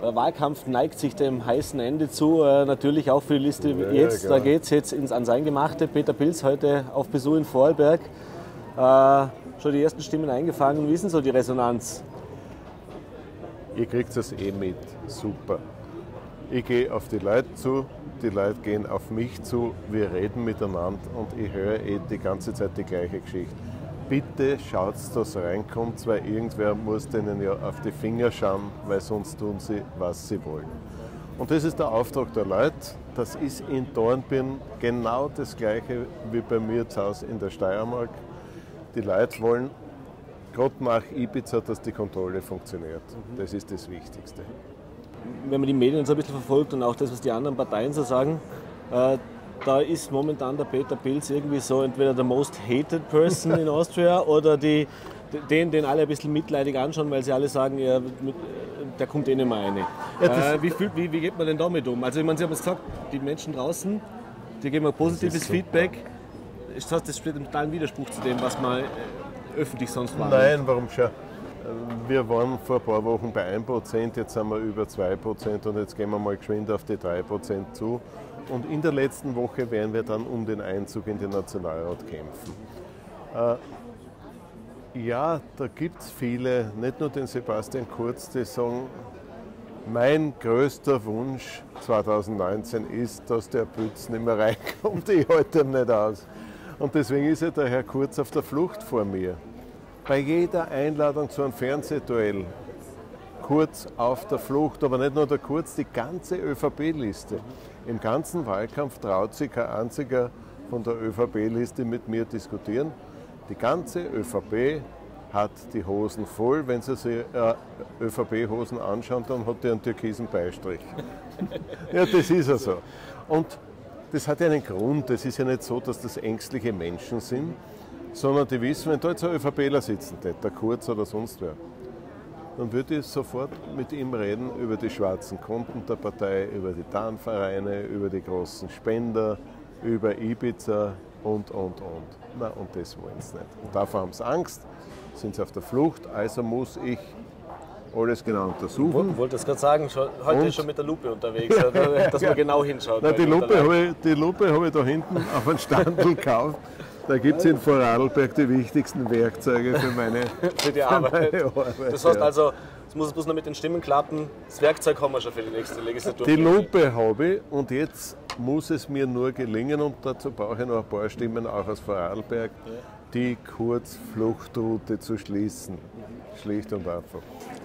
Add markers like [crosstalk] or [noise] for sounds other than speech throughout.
Der Wahlkampf neigt sich dem heißen Ende zu, äh, natürlich auch für die Liste Ja, jetzt. genau. Da geht es jetzt ins, ans Eingemachte. Peter Pilz heute auf Besuch in Vorarlberg. Äh, schon die ersten Stimmen eingefangen. Wie ist denn so die Resonanz? Ihr kriegt es eh mit. Super. Ich gehe auf die Leute zu, die Leute gehen auf mich zu, wir reden miteinander und ich höre eh die ganze Zeit die gleiche Geschichte. Bitte schaut, dass reinkommt, weil irgendwer muss denen ja auf die Finger schauen, weil sonst tun sie, was sie wollen. Und das ist der Auftrag der Leute. Das ist in Dornbirn genau das gleiche wie bei mir zu Hause in der Steiermark. Die Leute wollen gerade nach Ibiza, dass die Kontrolle funktioniert. Das ist das Wichtigste. Wenn man die Medien so ein bisschen verfolgt und auch das, was die anderen Parteien so sagen, äh, da ist momentan der Peter Pilz irgendwie so entweder der most hated person in Austria [laughs] oder die, den, den alle ein bisschen mitleidig anschauen, weil sie alle sagen, ja, mit, der kommt eh nicht mehr rein. das- äh, wie, fühlt, wie, wie geht man denn damit um? Also ich meine, Sie haben es gesagt, die Menschen draußen, die geben ein positives super. Feedback. Das heißt, das steht im totalen Widerspruch zu dem, was man äh, öffentlich sonst wahrnimmt. Nein, warum schon? Wir waren vor ein paar Wochen bei 1%, jetzt sind wir über 2% und jetzt gehen wir mal geschwind auf die 3% zu. Und in der letzten Woche werden wir dann um den Einzug in den Nationalrat kämpfen. Äh, ja, da gibt es viele, nicht nur den Sebastian Kurz, die sagen, mein größter Wunsch 2019 ist, dass der Pütz nicht mehr [laughs] reinkommt. Ich halte ihn nicht aus. Und deswegen ist ja der Herr Kurz auf der Flucht vor mir. Bei jeder Einladung zu einem Fernsehduell Kurz auf der Flucht, aber nicht nur der Kurz, die ganze ÖVP-Liste. Im ganzen Wahlkampf traut sich kein einziger von der ÖVP-Liste mit mir diskutieren. Die ganze ÖVP hat die Hosen voll. Wenn Sie sich äh, ÖVP-Hosen anschauen, dann hat die einen türkisen Beistrich. [laughs] ja, das ist ja so. Und das hat ja einen Grund. Es ist ja nicht so, dass das ängstliche Menschen sind, sondern die wissen, wenn da jetzt ein ÖVPler sitzen, hätte, der Kurz oder sonst wer, dann würde ich sofort mit ihm reden über die schwarzen Konten der Partei, über die Tarnvereine, über die großen Spender, über Ibiza und, und, und. Na, und das wollen sie nicht. Und davor haben sie Angst, sind sie auf der Flucht, also muss ich alles genau untersuchen. Ich wollte das gerade sagen, heute Und? ist schon mit der Lupe unterwegs, dass man [laughs] genau hinschaut. Na, bei die, Lupe habe ich, die Lupe habe ich da hinten auf einen Standel [laughs] gekauft. Da gibt es in Vorarlberg die wichtigsten Werkzeuge für meine, [laughs] für die für Arbeit. meine Arbeit. Das heißt also, es muss bloß noch mit den Stimmen klappen. Das Werkzeug haben wir schon für die nächste Legislatur. Die Lupe habe ich und jetzt muss es mir nur gelingen und dazu brauche ich noch ein paar Stimmen auch aus Vorarlberg, die Kurzfluchtroute zu schließen. Schlicht und einfach.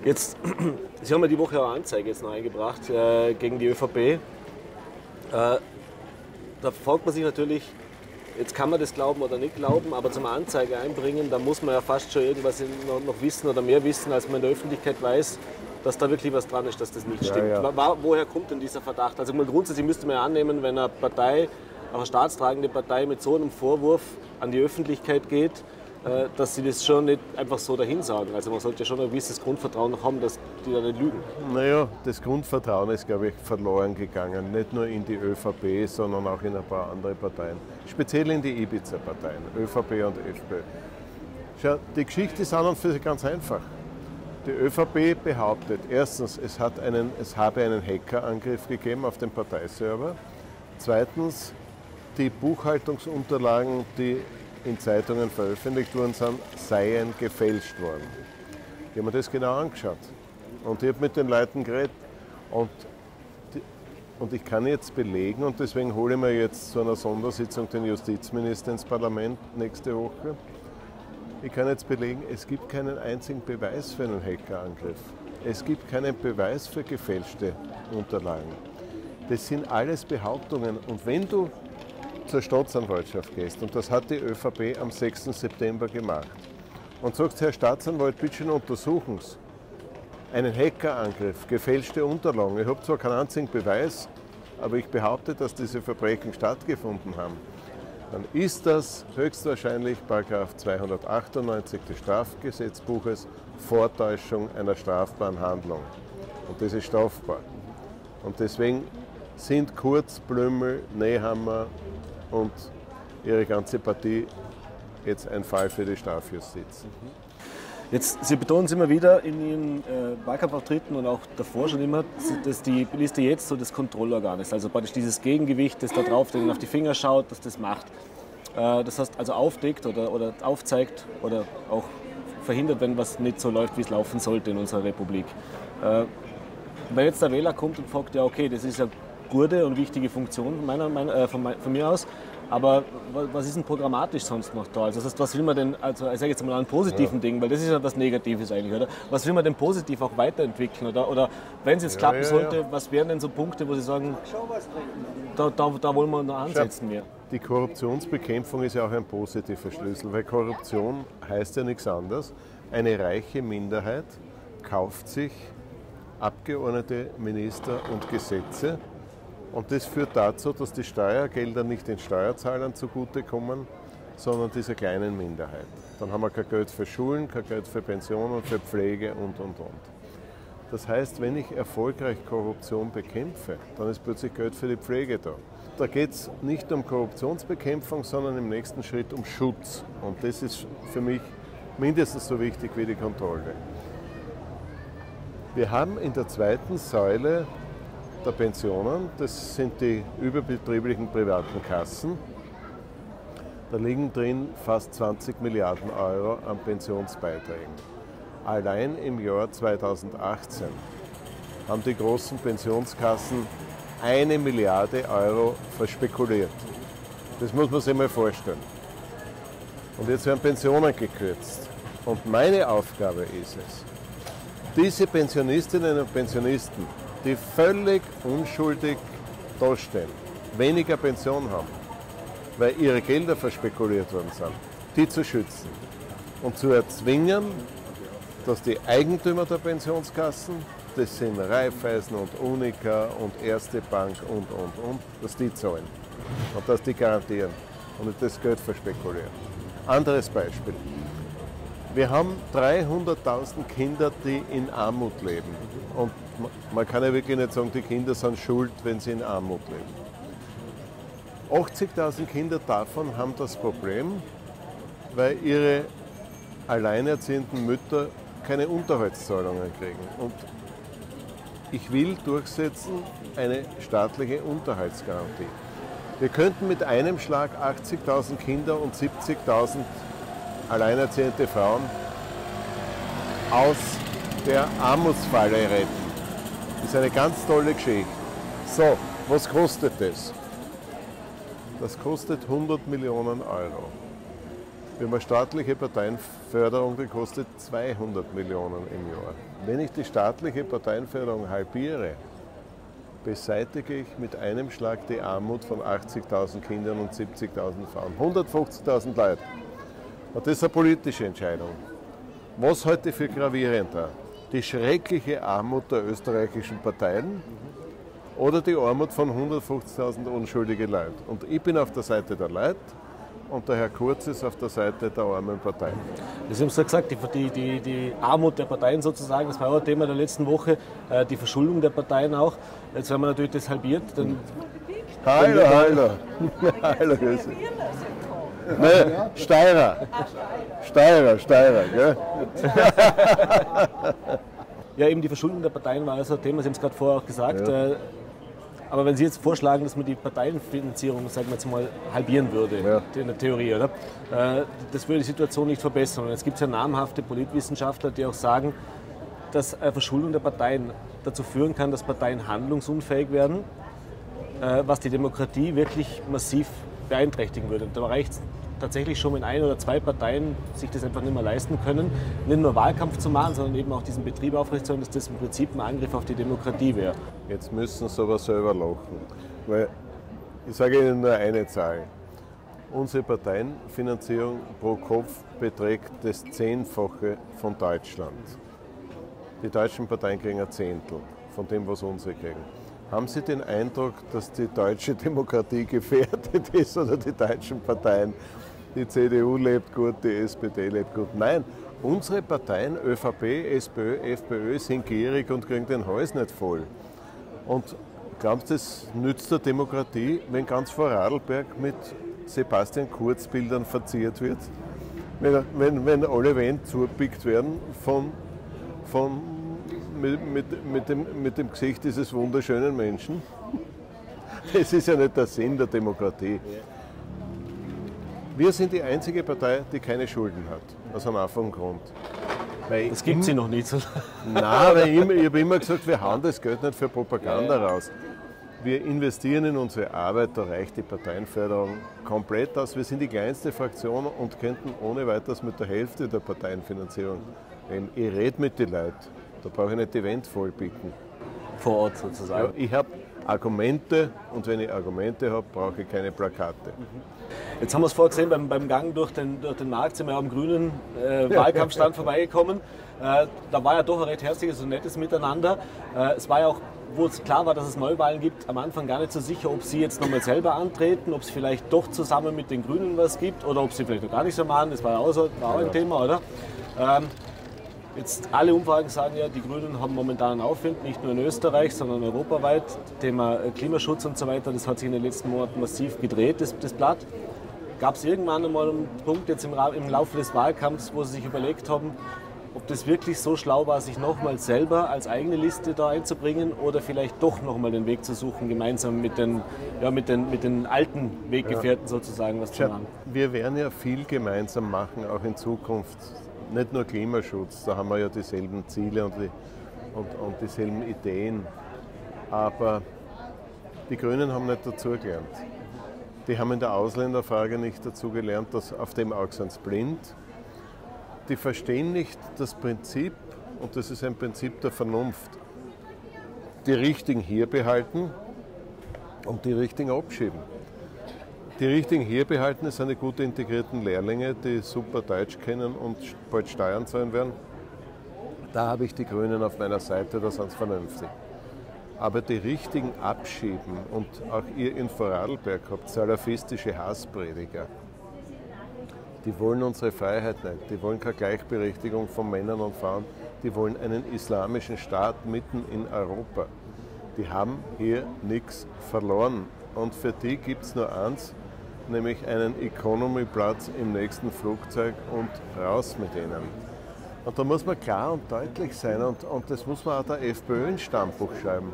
Jetzt, [clears throat] Sie haben ja die Woche auch eine Anzeige jetzt noch eingebracht äh, gegen die ÖVP. Äh, da fragt man sich natürlich, jetzt kann man das glauben oder nicht glauben, aber zum Anzeige einbringen, da muss man ja fast schon irgendwas noch, wissen oder mehr wissen, als man in der Öffentlichkeit weiß, dass da wirklich was dran ist, dass das nicht Ja, stimmt. ja. Wa- Woher kommt denn dieser Verdacht? Also mal grundsätzlich müsste man ja annehmen, wenn eine Partei, auch eine staatstragende Partei mit so einem Vorwurf an die Öffentlichkeit geht, dass sie das schon nicht einfach so dahin sagen. Also man sollte schon ein gewisses Grundvertrauen noch haben, dass die da nicht lügen. Naja, das Grundvertrauen ist, glaube ich, verloren gegangen. Nicht nur in die ÖVP, sondern auch in ein paar andere Parteien. Speziell in die Ibiza-Parteien, ÖVP und FPÖ. Schau, die Geschichte ist an und für sich ganz einfach. Die ÖVP behauptet, erstens, es, hat einen, es habe einen Hackerangriff gegeben auf den Parteiserver. Zweitens, die Buchhaltungsunterlagen, die in Zeitungen veröffentlicht worden sind, seien gefälscht worden. Ich habe mir das genau angeschaut. Und ich habe mit den Leuten geredet. Und, und ich kann jetzt belegen, und deswegen hole ich mir jetzt zu einer Sondersitzung den Justizminister ins Parlament nächste Woche. Ich kann jetzt belegen, es gibt keinen einzigen Beweis für einen Hackerangriff. Es gibt keinen Beweis für gefälschte Unterlagen. Das sind alles Behauptungen. Und wenn du zur Staatsanwaltschaft gehst, und das hat die ÖVP am 6. September gemacht, und sagst, Herr Staatsanwalt, bitte schön untersuchen Sie einen Hackerangriff, gefälschte Unterlagen. Ich habe zwar keinen einzigen Beweis, aber ich behaupte, dass diese Verbrechen stattgefunden haben. Dann ist das höchstwahrscheinlich Paragraph 298 des Strafgesetzbuches Vortäuschung einer strafbaren Handlung. Und das ist strafbar. Und deswegen sind Kurz, Blümel, Nehammer und ihre ganze Partie jetzt ein Fall für die Strafjustiz. Jetzt, Sie betonen es immer wieder in Ihren äh, Wahlkampfauftritten und auch davor schon immer, dass die Liste jetzt so das Kontrollorgan ist. Also praktisch dieses Gegengewicht, das da drauf denen auf die Finger schaut, dass das macht. Äh, das heißt, also aufdeckt oder, oder aufzeigt oder auch verhindert, wenn was nicht so läuft, wie es laufen sollte in unserer Republik. Äh, wenn jetzt der Wähler kommt und fragt, ja okay, das ist eine gute und wichtige Funktion meiner, meiner, äh, von, von, mir aus, aber was ist denn programmatisch sonst noch da? Also das heißt, was will man denn, also ich sage jetzt mal an positiven ja. Dingen, weil das ist ja was Negatives eigentlich, oder? Was will man denn positiv auch weiterentwickeln? Oder, oder wenn es jetzt ja, klappen ja, sollte, was wären denn so Punkte, wo Sie sagen, da, da, da wollen wir noch ansetzen mehr? Die Korruptionsbekämpfung ist ja auch ein positiver Schlüssel, weil Korruption heißt ja nichts anderes. Eine reiche Minderheit kauft sich Abgeordnete, Minister und Gesetze und das führt dazu, dass die Steuergelder nicht den Steuerzahlern zugutekommen, sondern dieser kleinen Minderheit. Dann haben wir kein Geld für Schulen, kein Geld für Pensionen, für Pflege und, und, und. Das heißt, wenn ich erfolgreich Korruption bekämpfe, dann ist plötzlich Geld für die Pflege da. Da geht es nicht um Korruptionsbekämpfung, sondern im nächsten Schritt um Schutz. Und das ist für mich mindestens so wichtig wie die Kontrolle. Wir haben in der zweiten Säule der Pensionen. Das sind die überbetrieblichen privaten Kassen. Da liegen drin fast 20 Milliarden Euro an Pensionsbeiträgen. Allein im Jahr 2018 haben die großen Pensionskassen eine Milliarde Euro verspekuliert. Das muss man sich mal vorstellen. Und jetzt werden Pensionen gekürzt. Und meine Aufgabe ist es, diese Pensionistinnen und Pensionisten die völlig unschuldig dastehen, weniger Pension haben, weil ihre Gelder verspekuliert worden sind, die zu schützen und zu erzwingen, dass die Eigentümer der Pensionskassen, das sind Raiffeisen und Unica und Erste Bank und, und, und, dass die zahlen und dass die garantieren und nicht das Geld verspekulieren. Anderes Beispiel. Wir haben 300.000 Kinder, die in Armut leben. Und man kann ja wirklich nicht sagen, die Kinder sind schuld, wenn sie in Armut leben. 80.000 Kinder davon haben das Problem, weil ihre alleinerziehenden Mütter keine Unterhaltszahlungen kriegen. Und ich will durchsetzen eine staatliche Unterhaltsgarantie. Wir könnten mit einem Schlag 80.000 Kinder und 70.000 alleinerziehende Frauen aus der Armutsfalle retten. Das ist eine ganz tolle Geschichte. So, was kostet das? Das kostet 100 Millionen Euro. Haben eine staatliche Parteienförderung, die kostet 200 Millionen im Jahr. Wenn ich die staatliche Parteienförderung halbiere, beseitige ich mit einem Schlag die Armut von 80.000 Kindern und 70.000 Frauen. 150.000 Leute. Und das ist eine politische Entscheidung. Was heute für gravierender? Die schreckliche Armut der österreichischen Parteien oder die Armut von 150.000 unschuldigen Leuten? Und ich bin auf der Seite der Leute und der Herr Kurz ist auf der Seite der armen Parteien. Sie haben es ja gesagt, die, die, die, Armut der Parteien sozusagen, das war auch ein Thema der letzten Woche, äh, die Verschuldung der Parteien auch. Jetzt haben wir natürlich das halbiert. Dann, heiler, heiler. [laughs] heiler, Grüße. Ne, Steirer. Steirer, Steirer, gell? [laughs] ja, eben die Verschuldung der Parteien war also ein Thema, Sie haben es gerade vorher auch gesagt. Ja. Äh, aber wenn Sie jetzt vorschlagen, dass man die Parteienfinanzierung, sagen wir jetzt mal, halbieren würde, ja. in der Theorie, oder? Äh, das würde die Situation nicht verbessern. Und jetzt gibt es ja namhafte Politwissenschaftler, die auch sagen, dass eine Verschuldung der Parteien dazu führen kann, dass Parteien handlungsunfähig werden, äh, was die Demokratie wirklich massiv beeinträchtigen würde. Und da reicht es tatsächlich schon, wenn ein oder zwei Parteien sich das einfach nicht mehr leisten können, nicht nur Wahlkampf zu machen, sondern eben auch diesen Betrieb aufrechtzuerhalten, dass das im Prinzip ein Angriff auf die Demokratie wäre. Jetzt müssen sie aber selber lachen. Weil ich sage Ihnen nur eine Zahl. Unsere Parteienfinanzierung pro Kopf beträgt das Zehnfache von Deutschland. Die deutschen Parteien kriegen ein Zehntel von dem, was unsere kriegen. Haben Sie den Eindruck, dass die deutsche [laughs] Demokratie gefährdet ist oder die deutschen Parteien? Die CDU lebt gut, die SPD lebt gut. Nein, unsere Parteien, ÖVP, SPÖ, FPÖ, sind gierig und kriegen den Hals nicht voll. Und glaubst du, das nützt der Demokratie, wenn ganz Vorarlberg mit Sebastian Kurz Bildern verziert wird? wenn, wenn, wenn alle Wände zugepickt werden von, von, mit, mit, mit, dem, mit dem Gesicht dieses wunderschönen Menschen. Das ist ja nicht der Sinn der Demokratie. Wir sind die einzige Partei, die keine Schulden hat. Aus einem einfachen Grund. Weil das gibt sie noch nicht so Nein, weil ich, ich habe immer gesagt, wir haben das Geld nicht für Propaganda ja, ja. raus. Wir investieren in unsere Arbeit, da reicht die Parteienförderung komplett aus. Wir sind die kleinste Fraktion und könnten ohne weiteres mit der Hälfte der Parteienfinanzierung reden. Ich rede mit den Leuten, da brauche ich nicht die Wände vollpicken. Vor Ort sozusagen? Ja, ich habe Argumente und wenn ich Argumente habe, brauche ich keine Plakate. Jetzt haben wir es vorher gesehen, beim, beim Gang durch den, durch den Markt sind wir am grünen äh, Wahlkampfstand vorbeigekommen. Äh, da war ja doch ein recht herzliches und nettes Miteinander. Äh, es war ja auch, wo es klar war, dass es Neuwahlen gibt, am Anfang gar nicht so sicher, ob Sie jetzt nochmal selber antreten, ob es vielleicht doch zusammen mit den Grünen was gibt oder ob Sie vielleicht noch gar nicht so machen. Das war ja auch, so, war auch ein Thema, oder? Ähm, Jetzt alle Umfragen sagen ja, die Grünen haben momentan einen Aufwind, nicht nur in Österreich, sondern europaweit. Thema äh, Klimaschutz und so weiter, das hat sich in den letzten Monaten massiv gedreht, das, das Blatt. Gab es irgendwann einmal einen Punkt jetzt im, im Laufe des Wahlkampfs, wo Sie sich überlegt haben, ob das wirklich so schlau war, sich nochmal selber als eigene Liste da einzubringen oder vielleicht doch nochmal den Weg zu suchen, gemeinsam mit den, ja, mit den, mit den alten Weggefährten ja. sozusagen was zu machen? Wir werden ja viel gemeinsam machen, auch in Zukunft nicht nur Klimaschutz, da haben wir ja dieselben Ziele und, die, und, und dieselben Ideen. Aber die Grünen haben nicht dazugelernt. Die haben in der Ausländerfrage nicht dazugelernt, dass auf dem Auge sind blind. Die verstehen nicht das Prinzip, und das ist ein Prinzip der Vernunft, die Richtigen hier behalten und die Richtigen abschieben. Die richtigen hier behalten sind die gut integrierten Lehrlinge, die super Deutsch kennen und bald Steuern zahlen werden. Da habe ich die Grünen auf meiner Seite, da sind sie vernünftig. Aber die richtigen abschieben und auch ihr in Vorarlberg habt salafistische Hassprediger, die wollen unsere Freiheit nicht, die wollen keine Gleichberechtigung von Männern und Frauen, die wollen einen islamischen Staat mitten in Europa. Die haben hier nichts verloren. Und für die gibt es nur eins, nämlich einen Economy-Platz im nächsten Flugzeug und raus mit ihnen. Und da muss man klar und deutlich sein und, und das muss man auch der FPÖ ins Stammbuch schreiben.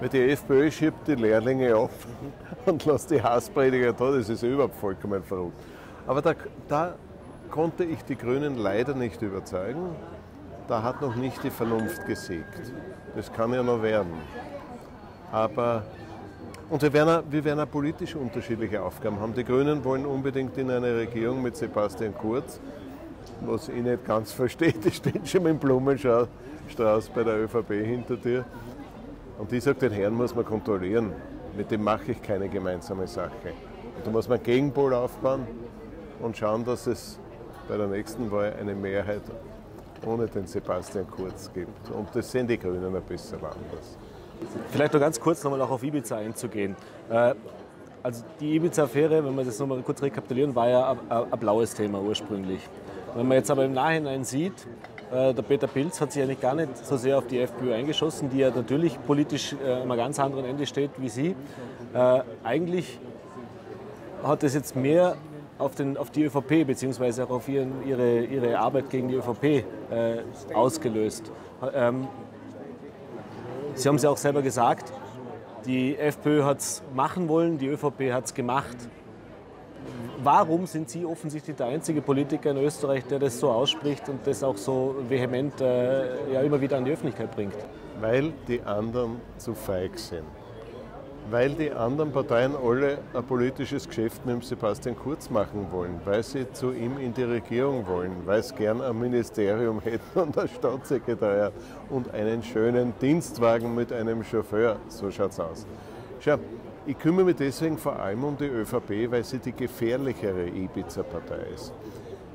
Weil die FPÖ schiebt die Lehrlinge auf [laughs] und lässt die Hassprediger da, das ist überhaupt vollkommen verrückt. Aber da, da konnte ich die Grünen leider nicht überzeugen. Da hat noch nicht die Vernunft gesiegt. Das kann ja noch werden. Aber und wir werden, wir werden auch politisch unterschiedliche Aufgaben haben. Die Grünen wollen unbedingt in eine Regierung mit Sebastian Kurz, was ich nicht ganz [laughs] verstehe. Die stehen schon mit dem Blumenstrauß bei der ÖVP hinter dir. Und ich sage, den Herrn muss man kontrollieren. Mit dem mache ich keine gemeinsame Sache. Und da muss man Gegenpol aufbauen und schauen, dass es bei der nächsten Wahl eine Mehrheit ohne den Sebastian Kurz gibt. Und das sehen die Grünen ein bisschen anders. Vielleicht noch ganz kurz nochmal auch auf Ibiza einzugehen. Äh, also die Ibiza-Affäre, wenn wir das nochmal kurz rekapitulieren, war ja ein, blaues Thema ursprünglich. Wenn man jetzt aber im Nachhinein sieht, äh, der Peter Pilz hat sich eigentlich gar nicht so sehr auf die FPÖ eingeschossen, die ja natürlich politisch äh, am ganz anderen Ende steht wie Sie. Eigentlich hat es jetzt mehr auf, den, auf die ÖVP bzw. auch auf ihren, ihre, ihre Arbeit gegen die ÖVP äh, ausgelöst. Ähm, Sie haben es ja auch selber gesagt, die FPÖ hat es machen wollen, die ÖVP hat es gemacht. Warum sind Sie offensichtlich der einzige Politiker in Österreich, der das so ausspricht und das auch so vehement äh, ja, immer wieder an die Öffentlichkeit bringt? Weil die anderen zu feig sind weil die anderen Parteien alle ein politisches Geschäft mit Sebastian Kurz machen wollen, weil sie zu ihm in die Regierung wollen, weil sie gern ein Ministerium [laughs] hätten und ein Staatssekretär und einen schönen Dienstwagen mit einem Chauffeur. So schaut es aus. Schau, ich kümmere mich deswegen vor allem um die ÖVP, weil sie die gefährlichere Ibiza-Partei ist.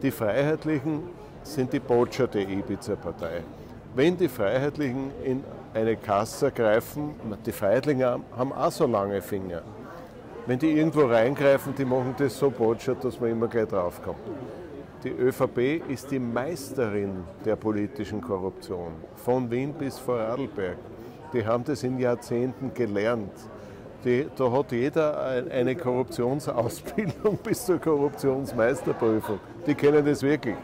Die Freiheitlichen sind die Botscher der Ibiza-Partei. Wenn die Freiheitlichen in eine Kasse greifen, die Feindlinge haben auch so lange Finger. Wenn die irgendwo reingreifen, die machen das so botschert, dass man immer gleich draufkommt. Die ÖVP ist die Meisterin der politischen Korruption, von Wien bis Vorarlberg. Die haben das in Jahrzehnten gelernt. Die, da hat jeder eine Korruptionsausbildung [laughs] bis zur Korruptionsmeisterprüfung. Die kennen das wirklich.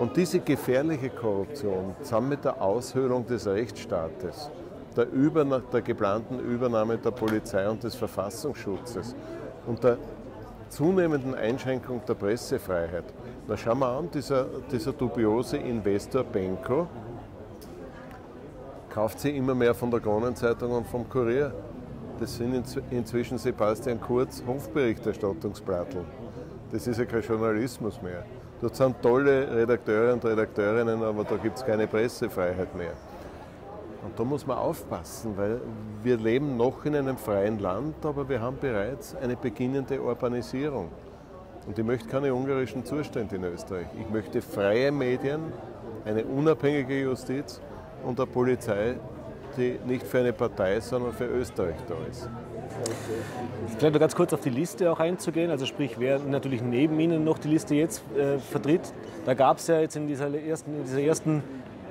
Und diese gefährliche Korruption zusammen mit der Aushöhlung des Rechtsstaates, der, Überna der geplanten Übernahme der Polizei und des Verfassungsschutzes und der zunehmenden Einschränkung der Pressefreiheit. Na schauen wir an, dieser, dieser dubiose Investor Benko kauft sich immer mehr von der Kronenzeitung und vom Kurier. Das sind inzwischen Sebastian Kurz Hofberichterstattungsplattel. Das ist ja kein Journalismus mehr. Dort sind tolle Redakteure und Redakteurinnen, aber da gibt es keine Pressefreiheit mehr. Und da muss man aufpassen, weil wir leben noch in einem freien Land, aber wir haben bereits eine beginnende Urbanisierung. Und ich möchte keine ungarischen Zustände in Österreich. Ich möchte freie Medien, eine unabhängige Justiz und eine Polizei, die nicht für eine Partei, sondern für Österreich da ist. Vielleicht noch ganz kurz auf die Liste auch einzugehen, also sprich, wer natürlich neben Ihnen noch die Liste jetzt äh, vertritt. Da gab es ja jetzt in dieser ersten, in dieser ersten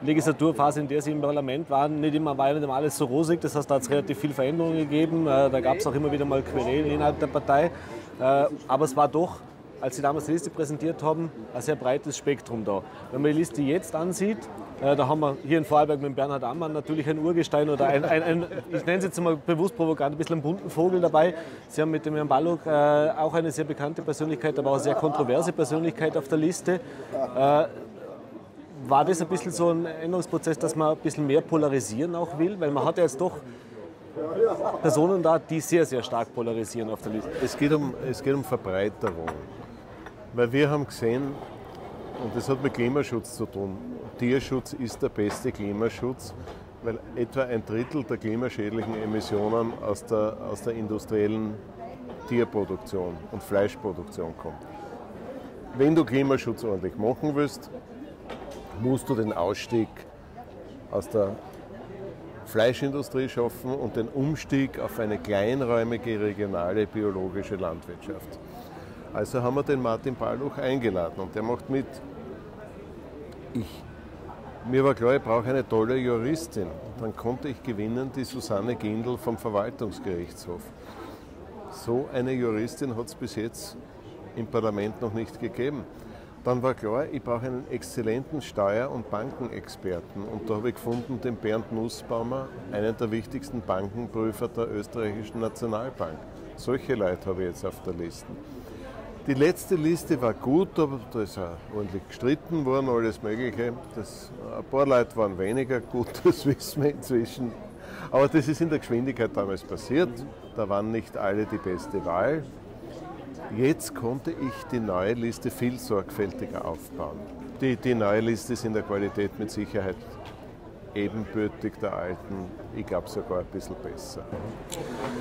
Legislaturphase, in der Sie im Parlament waren, nicht immer, war nicht immer alles so rosig. Das heißt, da hat es relativ viel Veränderungen gegeben. Äh, da gab es auch immer wieder mal Querelen innerhalb der Partei. Äh, aber es war doch, als Sie damals die Liste präsentiert haben, ein sehr breites Spektrum da. Wenn man die Liste jetzt ansieht, äh, da haben wir hier in Vorarlberg mit Bernhard Ammann natürlich ein Urgestein oder ein, ein, ein ich nenne es jetzt mal bewusst provokant, ein bisschen einen bunten Vogel dabei. Sie haben mit dem Herrn Balog auch eine sehr bekannte Persönlichkeit, aber auch eine sehr kontroverse Persönlichkeit auf der Liste war das ein bisschen so ein Änderungsprozess, dass man ein bisschen mehr polarisieren auch will? Weil man hat ja jetzt doch Personen da, die sehr, sehr stark polarisieren auf der Liste. Es geht um, es geht um Verbreiterung. Weil wir haben gesehen, und das hat mit Klimaschutz zu tun, Tierschutz ist der beste Klimaschutz, weil etwa ein Drittel der klimaschädlichen Emissionen aus der, aus der industriellen Tierproduktion und Fleischproduktion kommt. Wenn du Klimaschutz ordentlich machen willst, musst du den Ausstieg aus der Fleischindustrie schaffen und den Umstieg auf eine kleinräumige regionale biologische Landwirtschaft. Also haben wir den Martin Balluch eingeladen und der macht mit. Ich, mir war klar, ich brauche eine tolle Juristin. Dann konnte ich gewinnen die Susanne Gindel vom Verwaltungsgerichtshof. So eine Juristin hat es bis jetzt im Parlament noch nicht gegeben. Dann war klar, ich brauche einen exzellenten Steuer- und Bankenexperten. Und da habe ich gefunden den Bernd Nussbaumer, einen der wichtigsten Bankenprüfer der österreichischen Nationalbank. Solche Leute habe ich jetzt auf der Liste. Die letzte Liste war gut, aber da ist auch ordentlich gestritten worden, alles Mögliche. Das, ein paar Leute waren weniger gut, [laughs] das wissen wir inzwischen. Aber das ist in der Geschwindigkeit damals passiert. Da waren nicht alle die beste Wahl. Jetzt konnte ich die neue Liste viel sorgfältiger aufbauen. Die, die neue Liste ist in der Qualität mit Sicherheit ebenbürtig der alten, ich glaube sogar ein bisschen besser.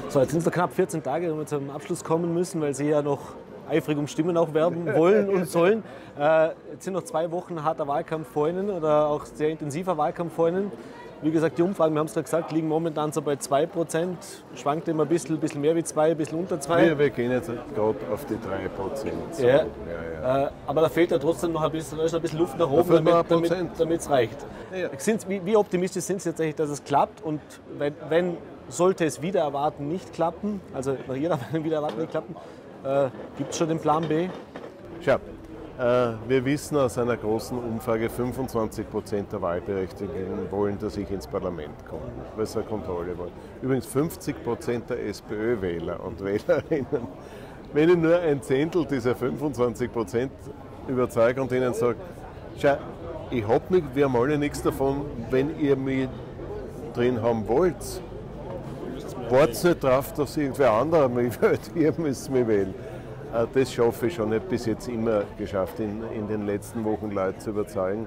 So, jetzt sind es knapp 14 Tage, wo wir zum Abschluss kommen müssen, weil Sie ja noch eifrig um Stimmen auch werben wollen und sollen. Äh, jetzt sind noch zwei Wochen harter Wahlkampf vor Ihnen oder auch sehr intensiver Wahlkampf vor Ihnen. Wie gesagt, die Umfragen, wir haben es gerade gesagt, liegen momentan so bei 2%. Schwankt immer ein bisschen, ein bisschen mehr wie 2, ein bisschen unter 2. Wir, wir gehen jetzt gerade auf die 3%. So. Ja. Ja, ja. Äh, aber da fehlt ja trotzdem noch ein bisschen, ein bisschen Luft nach oben, damit es reicht. Ja. wie, wie, optimistisch sind Sie tatsächlich, dass es klappt? Und wenn, wenn sollte es wieder erwarten nicht klappen, also nach Ihrer [laughs] Meinung wieder erwarten nicht klappen, äh, gibt es schon den Plan B? Schau, äh, wir wissen aus einer großen Umfrage, 25 Prozent der Wahlberechtigten wollen, dass ich ins Parlament komme, weil sie eine Kontrolle wollen. Übrigens 50 Prozent der SPÖ-Wähler und Wählerinnen. Wenn ich nur ein Zehntel dieser 25 Prozent überzeuge und ihnen sage, schau, ich hab wir haben alle nichts davon, wenn ihr mich drin haben wollt. Wartet nicht drauf, dass irgendwer anderer [laughs] mich wählt, ihr müsst mich wählen. Äh, das schaffe ich schon. nicht bis jetzt immer geschafft, in, in den letzten Wochen Leute zu überzeugen.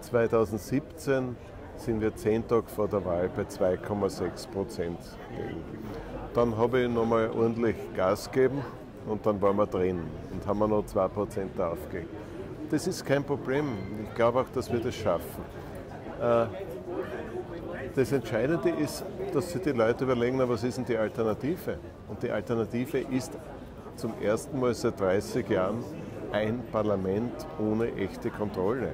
2017 sind wir zehn Tage vor der Wahl bei 2,6 Prozent. Dann habe ich nochmal ordentlich Gas gegeben und dann waren wir drin und haben noch 2 Prozent aufgegeben. Das ist kein Problem. Ich glaube auch, dass wir das schaffen. Äh, das Entscheidende ist, dass sich die Leute überlegen, was ist denn die Alternative? Und die Alternative ist zum ersten Mal seit 30 Jahren ein Parlament ohne echte Kontrolle.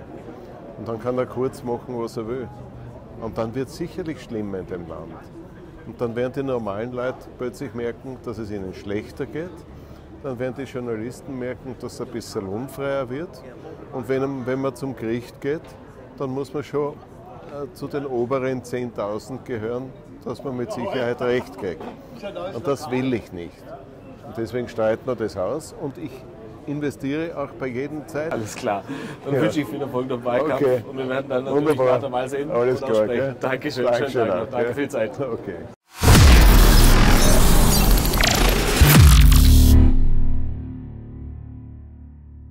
Und dann kann er kurz machen, was er will. Und dann wird es sicherlich schlimmer in dem Land. Und dann werden die normalen Leute plötzlich merken, dass es ihnen schlechter geht. Dann werden die Journalisten merken, dass es ein bisschen lohnfreier wird. Und wenn, wenn man zum Gericht geht, dann muss man schon äh, zu den oberen 10.000 gehören, dass man mit Sicherheit recht kriegt. Und das will ich nicht. Und deswegen streiten wir das aus. Und ich investiere auch bei jedem Zeit. Alles klar. Dann Ja. wünsche ich viel Erfolg Wahlkampf Okay. und wir werden dann natürlich Wunderbar. weiter mal sehen Alles klar. Dankeschön, Dankeschön schönen Tag auch, noch. Danke gell? für die Zeit. Okay.